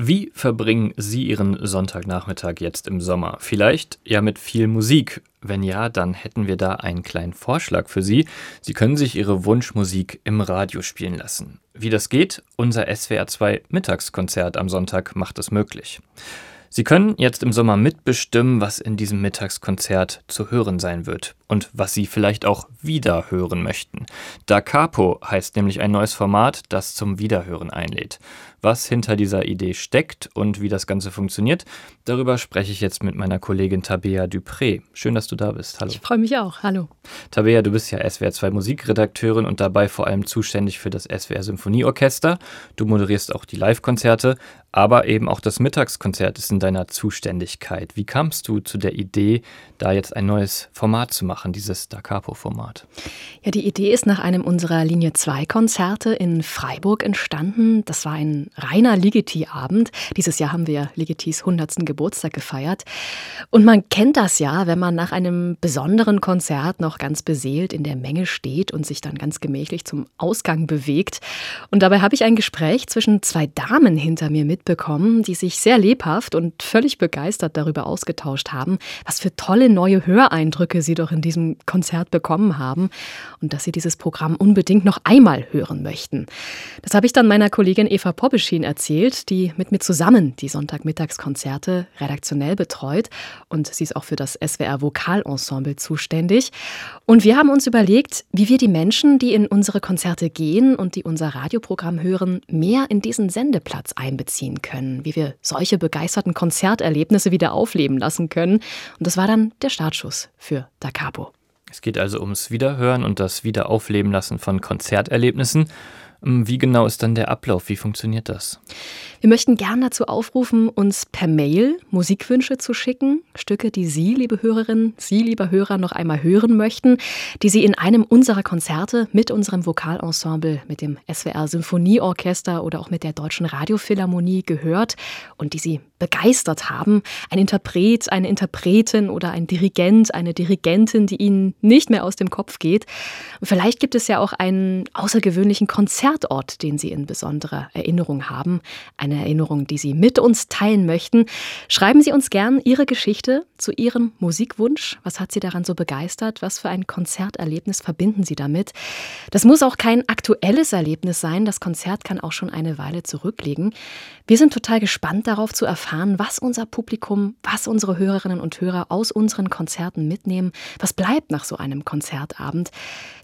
Wie verbringen Sie Ihren Sonntagnachmittag jetzt im Sommer? Vielleicht ja mit viel Musik. Wenn ja, dann hätten wir da einen kleinen Vorschlag für Sie. Sie können sich Ihre Wunschmusik im Radio spielen lassen. Wie das geht? Unser SWR 2 Mittagskonzert am Sonntag macht es möglich. Sie können jetzt im Sommer mitbestimmen, was in diesem Mittagskonzert zu hören sein wird und was Sie vielleicht auch wieder hören möchten. Da Capo heißt nämlich ein neues Format, das zum Wiederhören einlädt. Was hinter dieser Idee steckt und wie das Ganze funktioniert, darüber spreche ich jetzt mit meiner Kollegin Tabea Dupré. Schön, dass du da bist. Hallo. Ich freue mich auch. Hallo. Tabea, du bist ja SWR 2 Musikredakteurin und dabei vor allem zuständig für das SWR Symphonieorchester. Du moderierst auch die Live-Konzerte, aber eben auch das Mittagskonzert ist in deiner Zuständigkeit. Wie kamst du zu der Idee, da jetzt ein neues Format zu machen, dieses Da Capo-Format? Ja, die Idee ist nach einem unserer Linie 2 Konzerte in Freiburg entstanden. Das war ein reiner Ligeti-Abend. Dieses Jahr haben wir Ligetis 100. Geburtstag gefeiert. Und man kennt das ja, wenn man nach einem besonderen Konzert noch ganz beseelt in der Menge steht und sich dann ganz gemächlich zum Ausgang bewegt. Und dabei habe ich ein Gespräch zwischen zwei Damen hinter mir mitbekommen, die sich sehr lebhaft und völlig begeistert darüber ausgetauscht haben, was für tolle neue Höreindrücke sie doch in diesem Konzert bekommen haben und dass sie dieses Programm unbedingt noch einmal hören möchten. Das habe ich dann meiner Kollegin Eva Poppe Beschin erzählt, die mit mir zusammen die Sonntagmittagskonzerte redaktionell betreut und sie ist auch für das SWR Vokalensemble zuständig. Und wir haben uns überlegt, wie wir die Menschen, die in unsere Konzerte gehen und die unser Radioprogramm hören, mehr in diesen Sendeplatz einbeziehen können, wie wir solche begeisterten Konzerterlebnisse wieder aufleben lassen können. Und das war dann der Startschuss für Da Capo. Es geht also ums Wiederhören und das Wiederaufleben lassen von Konzerterlebnissen. Ähm, wie genau ist dann der Ablauf? Wie funktioniert das? Wir möchten gern dazu aufrufen, uns per Mail Musikwünsche zu schicken, Stücke, die Sie, liebe Hörerinnen, Sie, lieber Hörer, noch einmal hören möchten, die Sie in einem unserer Konzerte mit unserem Vokalensemble, mit dem SWR Symphonieorchester oder auch mit der Deutschen Radiophilharmonie gehört und die Sie begeistert haben. Ein Interpret, eine Interpretin oder ein Dirigent, eine Dirigentin, die Ihnen nicht mehr aus dem Kopf geht. vielleicht gibt es ja auch einen außergewöhnlichen Konzertort, den Sie in besonderer Erinnerung haben. Eine Erinnerung, die Sie mit uns teilen möchten. Schreiben Sie uns gern Ihre Geschichte zu Ihrem Musikwunsch. Was hat Sie daran so begeistert? Was für ein Konzerterlebnis verbinden Sie damit? Das muss auch kein aktuelles Erlebnis sein. Das Konzert kann auch schon eine Weile zurückliegen. Wir sind total gespannt darauf zu erfahren, was unser Publikum, was unsere Hörerinnen und Hörer aus unseren Konzerten mitnehmen. Was bleibt nach so einem Konzertabend?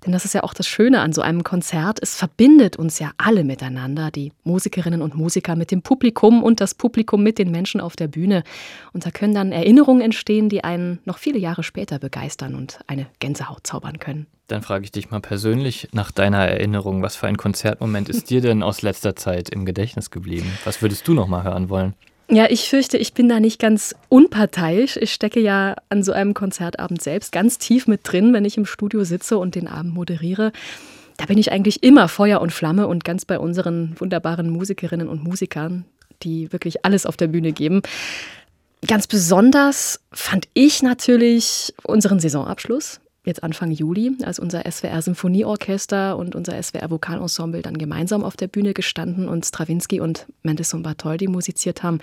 Denn das ist ja auch das Schöne an so einem Konzert. Es verbindet uns ja alle miteinander, die Musikerinnen und Musiker mit dem Publikum und das Publikum mit den Menschen auf der Bühne. Und da können dann Erinnerungen entstehen, die einen noch viele Jahre später begeistern und eine Gänsehaut zaubern können. Dann frage ich dich mal persönlich nach deiner Erinnerung, was für ein Konzertmoment ist dir denn aus letzter Zeit im Gedächtnis geblieben? Was würdest du noch mal hören wollen? Ja, ich fürchte, ich bin da nicht ganz unparteiisch. Ich stecke ja an so einem Konzertabend selbst ganz tief mit drin, wenn ich im Studio sitze und den Abend moderiere. Da bin ich eigentlich immer Feuer und Flamme und ganz bei unseren wunderbaren Musikerinnen und Musikern, die wirklich alles auf der Bühne geben. Ganz besonders fand ich natürlich unseren Saisonabschluss jetzt Anfang Juli, als unser SWR Symphonieorchester und unser SWR Vokalensemble dann gemeinsam auf der Bühne gestanden und Stravinsky und Mendes und Bartholdy musiziert haben.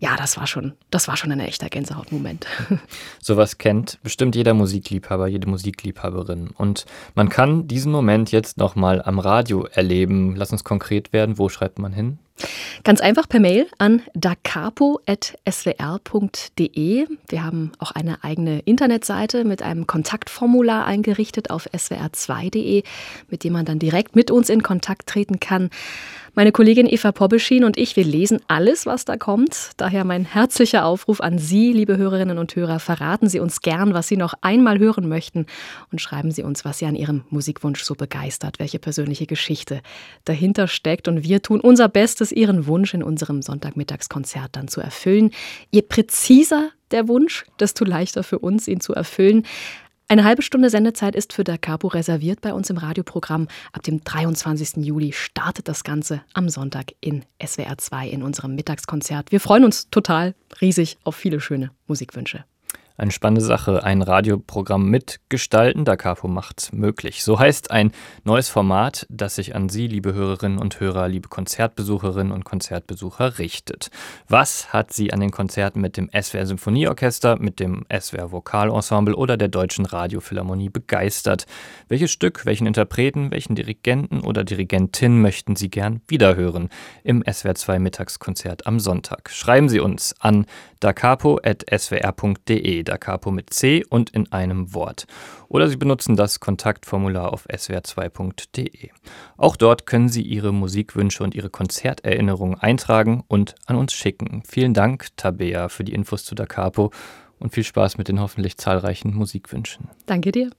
Ja, das war schon, das war schon ein echter Gänsehautmoment. Sowas kennt bestimmt jeder Musikliebhaber, jede Musikliebhaberin. Und man kann diesen Moment jetzt nochmal am Radio erleben. Lass uns konkret werden. Wo schreibt man hin? Ganz einfach per Mail an dacapo.swr.de. Wir haben auch eine eigene Internetseite mit einem Kontaktformular eingerichtet auf swr2.de, mit dem man dann direkt mit uns in Kontakt treten kann. Meine Kollegin Eva Pobbeschin und ich, wir lesen alles, was da kommt. Daher mein herzlicher Aufruf an Sie, liebe Hörerinnen und Hörer. Verraten Sie uns gern, was Sie noch einmal hören möchten und schreiben Sie uns, was Sie an Ihrem Musikwunsch so begeistert, welche persönliche Geschichte dahinter steckt. Und wir tun unser Bestes, Ihren Wunsch in unserem Sonntagmittagskonzert dann zu erfüllen. Je präziser der Wunsch, desto leichter für uns, ihn zu erfüllen. Eine halbe Stunde Sendezeit ist für Da Capo reserviert bei uns im Radioprogramm. Ab dem 23. Juli startet das Ganze am Sonntag in SWR 2 in unserem Mittagskonzert. Wir freuen uns total riesig auf viele schöne Musikwünsche. Eine spannende Sache, ein Radioprogramm mitgestalten, Da Capo macht's möglich. So heißt ein neues Format, das sich an Sie, liebe Hörerinnen und Hörer, liebe Konzertbesucherinnen und Konzertbesucher, richtet. Was hat Sie an den Konzerten mit dem SWR Symphonieorchester, mit dem SWR Vokalensemble oder der Deutschen Radiophilharmonie begeistert? Welches Stück, welchen Interpreten, welchen Dirigenten oder Dirigentin möchten Sie gern wiederhören im SWR 2 Mittagskonzert am Sonntag? Schreiben Sie uns an dacapo.swr.de Da Capo mit C und in einem Wort. Oder Sie benutzen das Kontaktformular auf swr2.de. Auch dort können Sie Ihre Musikwünsche und Ihre Konzerterinnerungen eintragen und an uns schicken. Vielen Dank, Tabea, für die Infos zu Da Capo und viel Spaß mit den hoffentlich zahlreichen Musikwünschen. Danke dir.